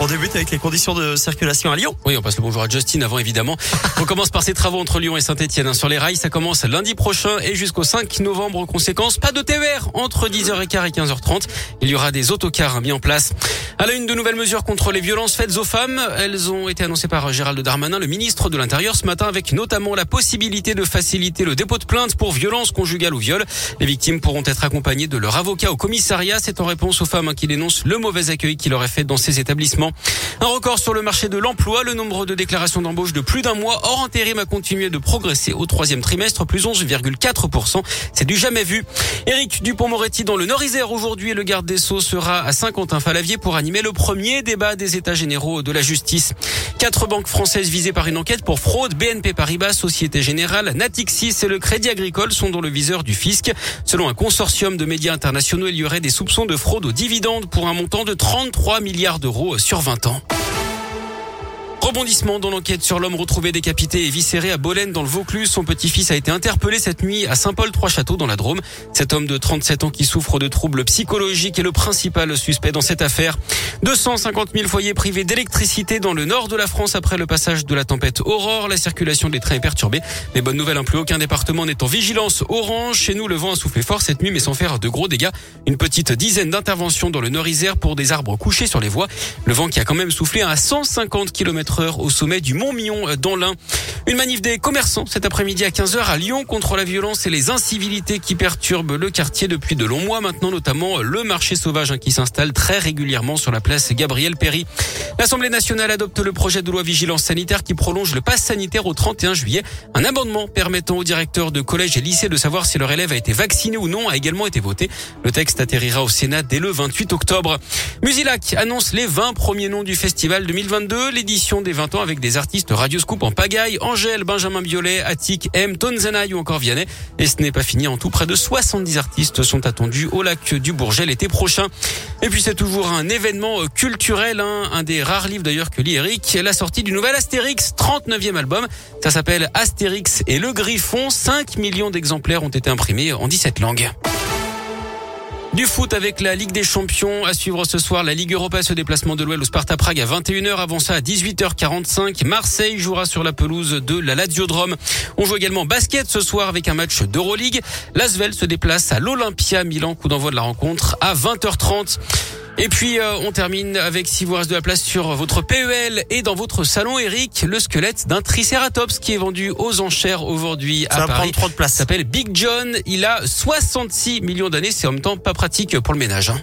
On débute avec les conditions de circulation à Lyon. Oui, on passe le bonjour à Justine avant évidemment. on commence par ces travaux entre Lyon et Saint-Etienne. Sur les rails, ça commence lundi prochain et jusqu'au 5 novembre. Conséquence, pas de TER entre 10h15 et 15h30. Il y aura des autocars mis en place. À la une de nouvelles mesures contre les violences faites aux femmes. Elles ont été annoncées par Gérald Darmanin, le ministre de l'Intérieur, ce matin, avec notamment la possibilité de faciliter le dépôt de plainte pour violences conjugales ou viol. Les victimes pourront être accompagnées de leur avocat au commissariat. C'est en réponse aux femmes qui dénoncent le mauvais accueil qu'il leur est fait dans ces établissements. Un record sur le marché de l'emploi. Le nombre de déclarations d'embauche de plus d'un mois hors intérim a continué de progresser au troisième trimestre, plus 11,4%. C'est du jamais vu. Éric Dupont-Moretti dans le Nord-Isère aujourd'hui le garde des Sceaux sera à Saint-Quentin-Falavier pour animer le premier débat des États généraux de la justice. Quatre banques françaises visées par une enquête pour fraude. BNP Paribas, Société Générale, Natixis et le Crédit Agricole sont dans le viseur du fisc. Selon un consortium de médias internationaux, il y aurait des soupçons de fraude aux dividendes pour un montant de 33 milliards d'euros sur 20 ans. Rebondissement dans l'enquête sur l'homme retrouvé décapité et viscéré à Bolène dans le Vaucluse. Son petit-fils a été interpellé cette nuit à Saint-Paul-Trois-Châteaux dans la Drôme. Cet homme de 37 ans qui souffre de troubles psychologiques est le principal suspect dans cette affaire. 250 000 foyers privés d'électricité dans le nord de la France après le passage de la tempête Aurore. La circulation des trains est perturbée. Les bonnes nouvelles, plus aucun département n'est en vigilance orange. Chez nous, le vent a soufflé fort cette nuit mais sans faire de gros dégâts. Une petite dizaine d'interventions dans le nord-isère pour des arbres couchés sur les voies. Le vent qui a quand même soufflé à 150 km au sommet du Mont Mignon euh, dans l'Ain. Une manif des commerçants cet après-midi à 15h à Lyon contre la violence et les incivilités qui perturbent le quartier depuis de longs mois maintenant, notamment le marché sauvage hein, qui s'installe très régulièrement sur la place Gabriel Péry. L'Assemblée nationale adopte le projet de loi vigilance sanitaire qui prolonge le pass sanitaire au 31 juillet. Un amendement permettant aux directeurs de collèges et lycées de savoir si leur élève a été vacciné ou non a également été voté. Le texte atterrira au Sénat dès le 28 octobre. Musilac annonce les 20 premiers noms du festival 2022, l'édition des 20 ans avec des artistes Radioscoop en pagaille, Angèle, Benjamin Biolay, Attic, M, Tonzenaï ou encore Vianney. Et ce n'est pas fini. En tout, près de 70 artistes sont attendus au lac du Bourget l'été prochain. Et puis c'est toujours un événement culturel, hein, un des rares livres d'ailleurs que lit Eric, la sortie du nouvel Astérix, 39e album. Ça s'appelle Astérix et le Griffon. 5 millions d'exemplaires ont été imprimés en 17 langues. Du foot avec la Ligue des Champions à suivre ce soir. La Ligue Europa, ce déplacement de l'Ouest au Sparta Prague à 21h. Avant ça, à 18h45, Marseille jouera sur la pelouse de la Lazio Drome. On joue également basket ce soir avec un match d'Euroleague. L'Asvel se déplace à l'Olympia Milan. Coup d'envoi de la rencontre à 20h30. Et puis euh, on termine avec si vous reste de la place sur votre PEL et dans votre salon Eric, le squelette d'un Triceratops qui est vendu aux enchères aujourd'hui à Paris. trop de place. S'appelle Big John. Il a 66 millions d'années. C'est en même temps pas pratique pour le ménage. Hein.